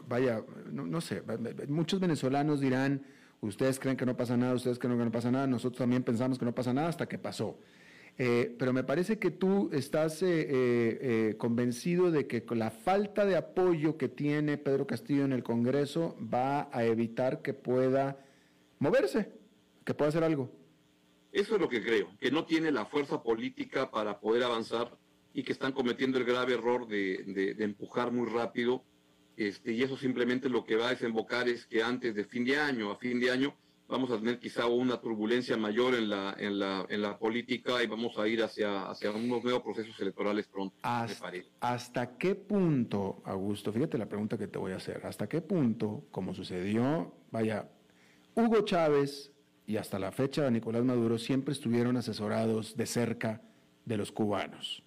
vaya, no, sé, muchos venezolanos dirán, ustedes creen que no pasa nada, ustedes creen que no pasa nada, nosotros también pensamos que no pasa nada hasta que pasó. Eh, pero me parece que tú estás eh, convencido de que la falta de apoyo que tiene Pedro Castillo en el Congreso va a evitar que pueda moverse, que pueda hacer algo. Eso es lo que creo, que no tiene la fuerza política para poder avanzar y que están cometiendo el grave error de empujar muy rápido este, y eso simplemente lo que va a desembocar es que antes de fin de año, a fin de año, vamos a tener quizá una turbulencia mayor en la, en la, en la política y vamos a ir hacia, hacia unos nuevos procesos electorales pronto. Hasta, ¿Hasta qué punto, Augusto, fíjate la pregunta que te voy a hacer, hasta qué punto, como sucedió, vaya, Hugo Chávez y hasta la fecha Nicolás Maduro siempre estuvieron asesorados de cerca de los cubanos?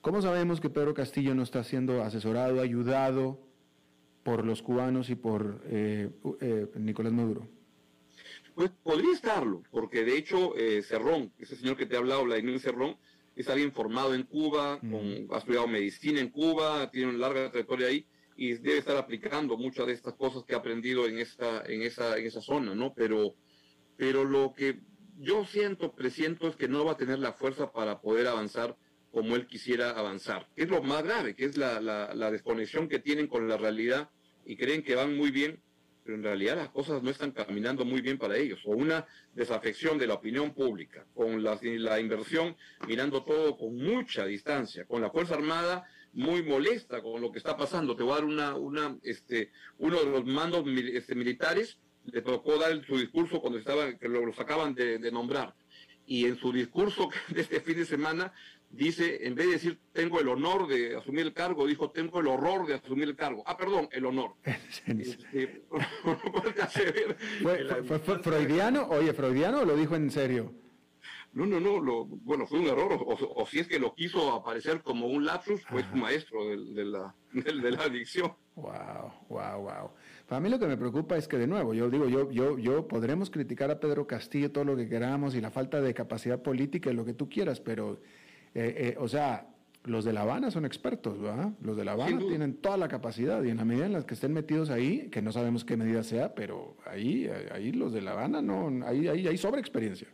¿Cómo sabemos que Pedro Castillo no está siendo asesorado, ayudado por los cubanos y por eh, eh, Nicolás Maduro? Pues podría estarlo, porque de hecho eh, Cerrón, ese señor que te ha hablado, Vladimir Cerrón, es alguien formado en Cuba, ha estudiado medicina en Cuba, tiene una larga trayectoria ahí y debe estar aplicando muchas de estas cosas que ha aprendido en esta, en esa, en esa zona, ¿no? Pero, pero lo que yo siento, presiento, es que no va a tener la fuerza para poder avanzar como él quisiera avanzar. Es lo más grave, que es la, la, desconexión que tienen con la realidad y creen que van muy bien, pero en realidad las cosas no están caminando muy bien para ellos. O una desafección de la opinión pública, con la, la inversión mirando todo con mucha distancia, con la Fuerza Armada muy molesta con lo que está pasando. Te voy a dar una, una, este, uno de los mandos este, militares le tocó dar su discurso cuando estaba, que lo, acaban de, de nombrar. Y en su discurso de este fin de semana dice, en vez de decir tengo el honor de asumir el cargo, dijo tengo el horror de asumir el cargo. Ah, perdón, el honor. Este, ¿Fue, freudiano? Oye, ¿freudiano o lo dijo en serio? No, no, no, lo, bueno, fue un error, o, si es que lo quiso aparecer como un lapsus, fue su maestro de, la, de, la adicción. Wow, wow, wow. Para mí lo que me preocupa es que, de nuevo, yo digo, yo, yo, yo podremos criticar a Pedro Castillo todo lo que queramos y la falta de capacidad política y lo que tú quieras, pero eh, eh, o sea, los de La Habana son expertos, ¿verdad? Los de La Habana tienen toda la capacidad y en la medida en la que estén metidos ahí, que no sabemos qué medida sea, pero ahí, ahí los de La Habana no, ahí, ahí hay sobre experiencia.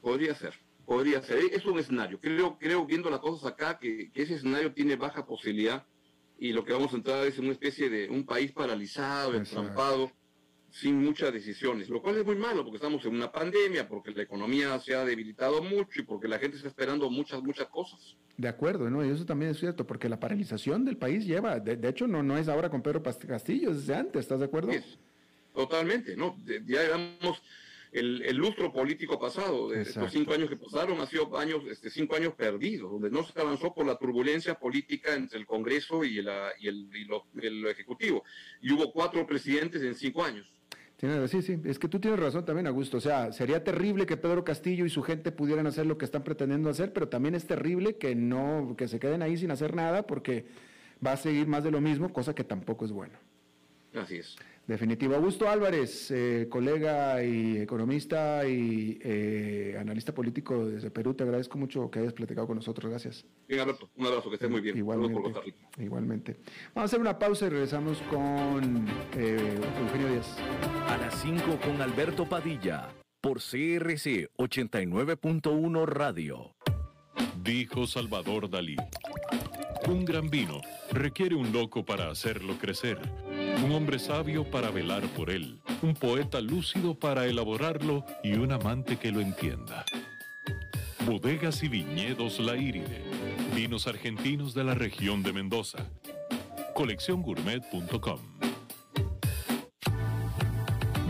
Podría ser, podría ser. Es un escenario. Creo, creo viendo las cosas acá, que, ese escenario tiene baja posibilidad y lo que vamos a entrar es en una especie de un país paralizado, entrampado sin muchas decisiones, lo cual es muy malo porque estamos en una pandemia, porque la economía se ha debilitado mucho y porque la gente está esperando muchas, muchas cosas. De acuerdo, ¿no? Y eso también es cierto, porque la paralización del país lleva, de, hecho no, no es ahora con Pedro Castillo, es desde antes, ¿estás de acuerdo? totalmente, ¿no? ya llevamos el, lustro político pasado, de estos cinco años que pasaron, ha sido años, este, cinco años perdidos, donde no se avanzó por la turbulencia política entre el Congreso y, la, y, el, y lo, el Ejecutivo. Y hubo cuatro presidentes en cinco años. Sí, sí, es que tú tienes razón también, Augusto. O sea, sería terrible que Pedro Castillo y su gente pudieran hacer lo que están pretendiendo hacer, pero también es terrible que no, que se queden ahí sin hacer nada porque va a seguir más de lo mismo, cosa que tampoco es bueno. Así es. Definitivo. Augusto Álvarez, eh, colega y economista y eh, analista político desde Perú, te agradezco mucho que hayas platicado con nosotros. Gracias. Bien, Alberto. Un abrazo, que estés muy bien. Igualmente. Igualmente. Vamos a hacer una pausa y regresamos con eh, Eugenio Díaz. A las 5 con Alberto Padilla, por CRC 89.1 Radio. Dijo Salvador Dalí. Un gran vino requiere un loco para hacerlo crecer un hombre sabio para velar por él, un poeta lúcido para elaborarlo y un amante que lo entienda. Bodegas y viñedos La Iride, vinos argentinos de la región de Mendoza. Colecciongourmet.com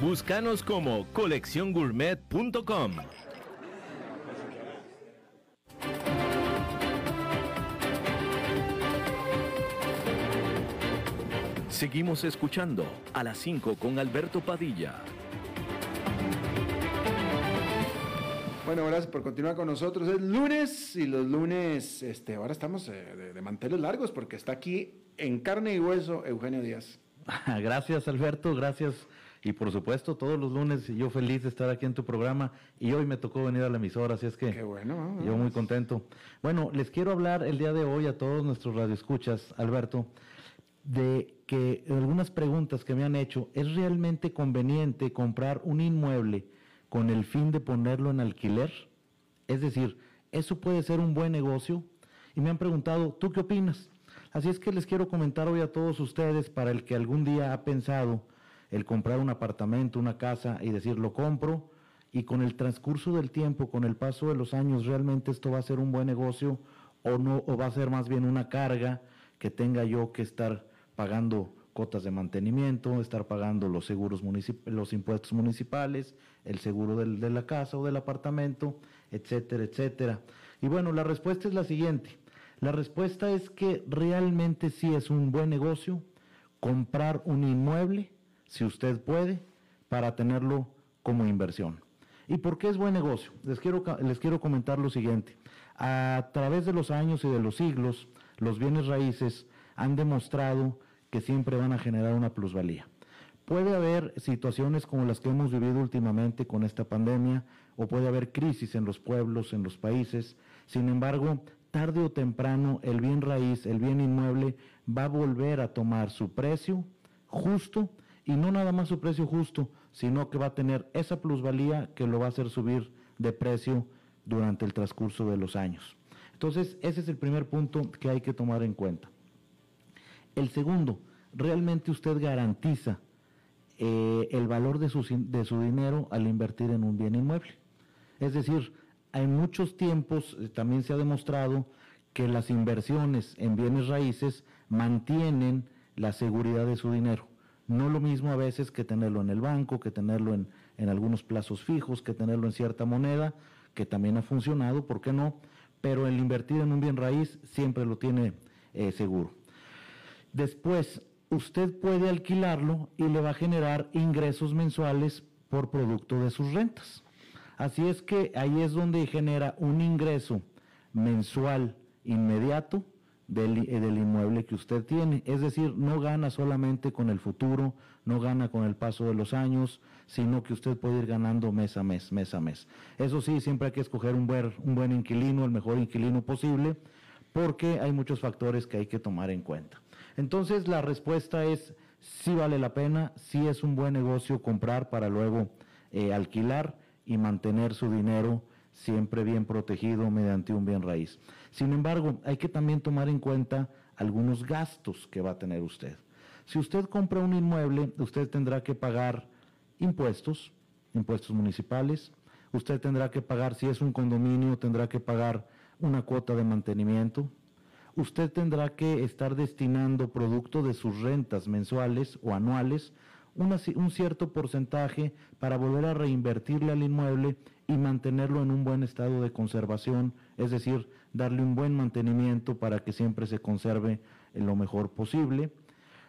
Búscanos como colecciongourmet.com. Seguimos escuchando a las 5 con Alberto Padilla. Bueno, gracias por continuar con nosotros. Es lunes y los lunes, este, ahora estamos eh, de, de manteles largos porque está aquí en carne y hueso Eugenio Díaz. Gracias, Alberto. Gracias y por supuesto, todos los lunes yo feliz de estar aquí en tu programa y hoy me tocó venir a la emisora, así es que Qué bueno, yo muy contento. Bueno, les quiero hablar el día de hoy a todos nuestros radioescuchas, Alberto, de que algunas preguntas que me han hecho, ¿es realmente conveniente comprar un inmueble con el fin de ponerlo en alquiler? Es decir, ¿eso puede ser un buen negocio? Y me han preguntado, ¿tú qué opinas? Así es que les quiero comentar hoy a todos ustedes, para el que algún día ha pensado el comprar un apartamento, una casa y decir lo compro y con el transcurso del tiempo, con el paso de los años, realmente esto va a ser un buen negocio o no o va a ser más bien una carga que tenga yo que estar pagando cotas de mantenimiento, estar pagando los seguros los impuestos municipales, el seguro del, de la casa o del apartamento, etcétera, etcétera. Y bueno, la respuesta es la siguiente. La respuesta es que realmente sí es un buen negocio comprar un inmueble si usted puede, para tenerlo como inversión. ¿Y por qué es buen negocio? Les quiero, les quiero comentar lo siguiente. A través de los años y de los siglos, los bienes raíces han demostrado que siempre van a generar una plusvalía. Puede haber situaciones como las que hemos vivido últimamente con esta pandemia, o puede haber crisis en los pueblos, en los países. Sin embargo, tarde o temprano, el bien raíz, el bien inmueble, va a volver a tomar su precio justo y no nada más su precio justo, sino que va a tener esa plusvalía que lo va a hacer subir de precio durante el transcurso de los años. Entonces, ese es el primer punto que hay que tomar en cuenta. El segundo, realmente usted garantiza eh, el valor de su, de su dinero al invertir en un bien inmueble. Es decir, en muchos tiempos eh, también se ha demostrado que las inversiones en bienes raíces mantienen la seguridad de su dinero. No lo mismo a veces que tenerlo en el banco, que tenerlo en, en algunos plazos fijos, que tenerlo en cierta moneda, que también ha funcionado, ¿por qué no? Pero el invertir en un bien raíz siempre lo tiene eh, seguro. Después, usted puede alquilarlo y le va a generar ingresos mensuales por producto de sus rentas. Así es que ahí es donde genera un ingreso mensual inmediato del, eh, del, inmueble que usted tiene. Es decir, no gana solamente con el futuro, no gana con el paso de los años, sino que usted puede ir ganando mes a mes, mes a mes. Eso sí, siempre hay que escoger un buen, un buen inquilino, el mejor inquilino posible, porque hay muchos factores que hay que tomar en cuenta. Entonces, la respuesta es si vale la pena, si es un buen negocio comprar para luego eh, alquilar y mantener su dinero siempre bien protegido mediante un bien raíz. Sin embargo, hay que también tomar en cuenta algunos gastos que va a tener usted. Si usted compra un inmueble, usted tendrá que pagar impuestos, impuestos municipales, usted tendrá que pagar, si es un condominio, tendrá que pagar una cuota de mantenimiento, usted tendrá que estar destinando producto de sus rentas mensuales o anuales un cierto porcentaje para volver a reinvertirle al inmueble y mantenerlo en un buen estado de conservación, es decir, darle un buen mantenimiento para que siempre se conserve lo mejor posible.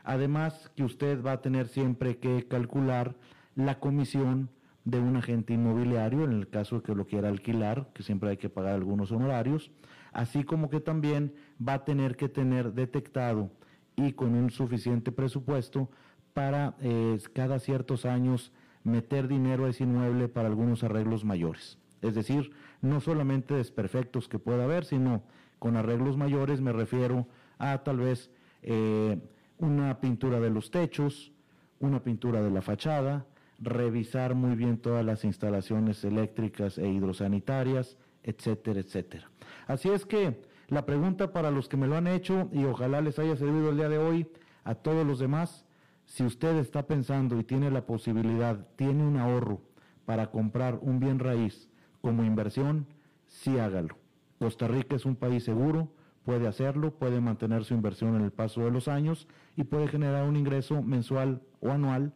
Además que usted va a tener siempre que calcular la comisión de un agente inmobiliario en el caso de que lo quiera alquilar, que siempre hay que pagar algunos honorarios, así como que también va a tener que tener detectado y con un suficiente presupuesto para eh, cada ciertos años meter dinero a ese inmueble para algunos arreglos mayores. Es decir, no solamente desperfectos que pueda haber, sino con arreglos mayores me refiero a tal vez eh, una pintura de los techos, una pintura de la fachada, revisar muy bien todas las instalaciones eléctricas e hidrosanitarias, etcétera, etcétera. Así es que la pregunta para los que me lo han hecho y ojalá les haya servido el día de hoy a todos los demás, si usted está pensando y tiene la posibilidad, tiene un ahorro para comprar un bien raíz como inversión, sí hágalo. Costa Rica es un país seguro, puede hacerlo, puede mantener su inversión en el paso de los años y puede generar un ingreso mensual o anual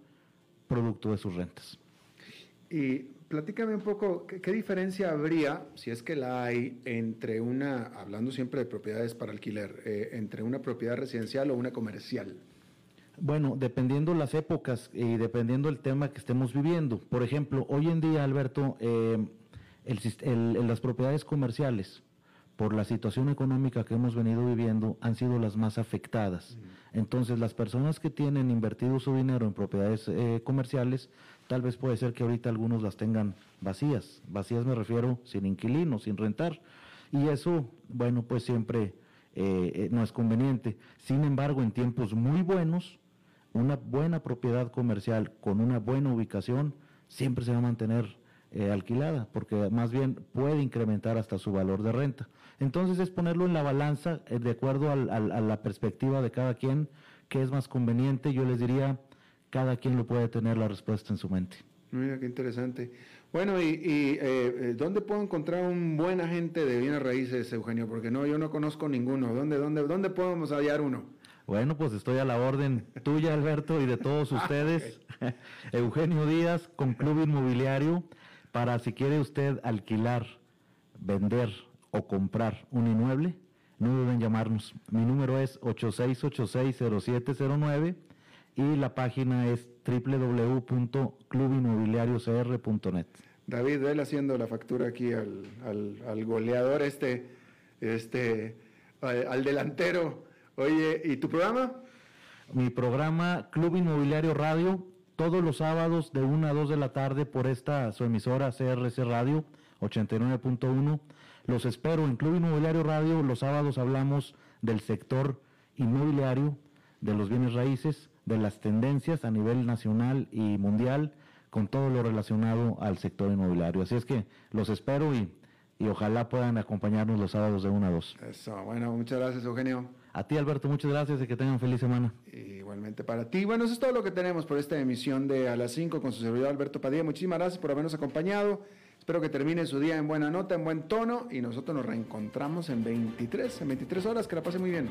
producto de sus rentas. Y platícame un poco, ¿qué, diferencia habría, si es que la hay, entre una, hablando siempre de propiedades para alquiler, eh, entre una propiedad residencial o una comercial? Bueno, dependiendo las épocas y dependiendo el tema que estemos viviendo. Por ejemplo, hoy en día, Alberto, eh, las propiedades comerciales, por la situación económica que hemos venido viviendo, han sido las más afectadas. Entonces, las personas que tienen invertido su dinero en propiedades eh, comerciales, tal vez puede ser que ahorita algunos las tengan vacías. Vacías me refiero sin inquilino, sin rentar. Y eso, bueno, pues siempre eh, no es conveniente. Sin embargo, en tiempos muy buenos, una buena propiedad comercial con una buena ubicación siempre se va a mantener eh, alquilada, porque más bien puede incrementar hasta su valor de renta. Entonces es ponerlo en la balanza eh, de acuerdo a la perspectiva de cada quien, que es más conveniente. Yo les diría, cada quien lo puede tener la respuesta en su mente. Mira, qué interesante. Bueno, ¿y, eh, dónde puedo encontrar un buen agente de bienes raíces, Eugenio? Porque no, yo no conozco ninguno. ¿Dónde, dónde, dónde podemos hallar uno? Bueno, pues estoy a la orden tuya, Alberto, y de todos ah, ustedes. Eugenio Díaz, con Club Inmobiliario, para si quiere usted alquilar, vender o comprar un inmueble, no deben llamarnos. Mi número es 86860709 y la página es www.clubinmobiliariocr.net. David, él haciendo la factura aquí al, al goleador este, este, al delantero Oye, ¿y tu programa? Mi programa Club Inmobiliario Radio, todos los sábados de 1 a 2 de la tarde por esta su emisora CRC Radio 89.1. Los espero en Club Inmobiliario Radio. Los sábados hablamos del sector inmobiliario, de los bienes raíces, de las tendencias a nivel nacional y mundial, con todo lo relacionado al sector inmobiliario. Así es que los espero y, y ojalá puedan acompañarnos los sábados de 1 a 2. Eso, bueno, muchas gracias Eugenio. A ti, Alberto, muchas gracias y que tengan feliz semana. Igualmente para ti. Bueno, eso es todo lo que tenemos por esta emisión de A las 5 con su servidor Alberto Padilla. Muchísimas gracias por habernos acompañado. Espero que termine su día en buena nota, en buen tono y nosotros nos reencontramos en 23, en 23 horas. Que la pase muy bien.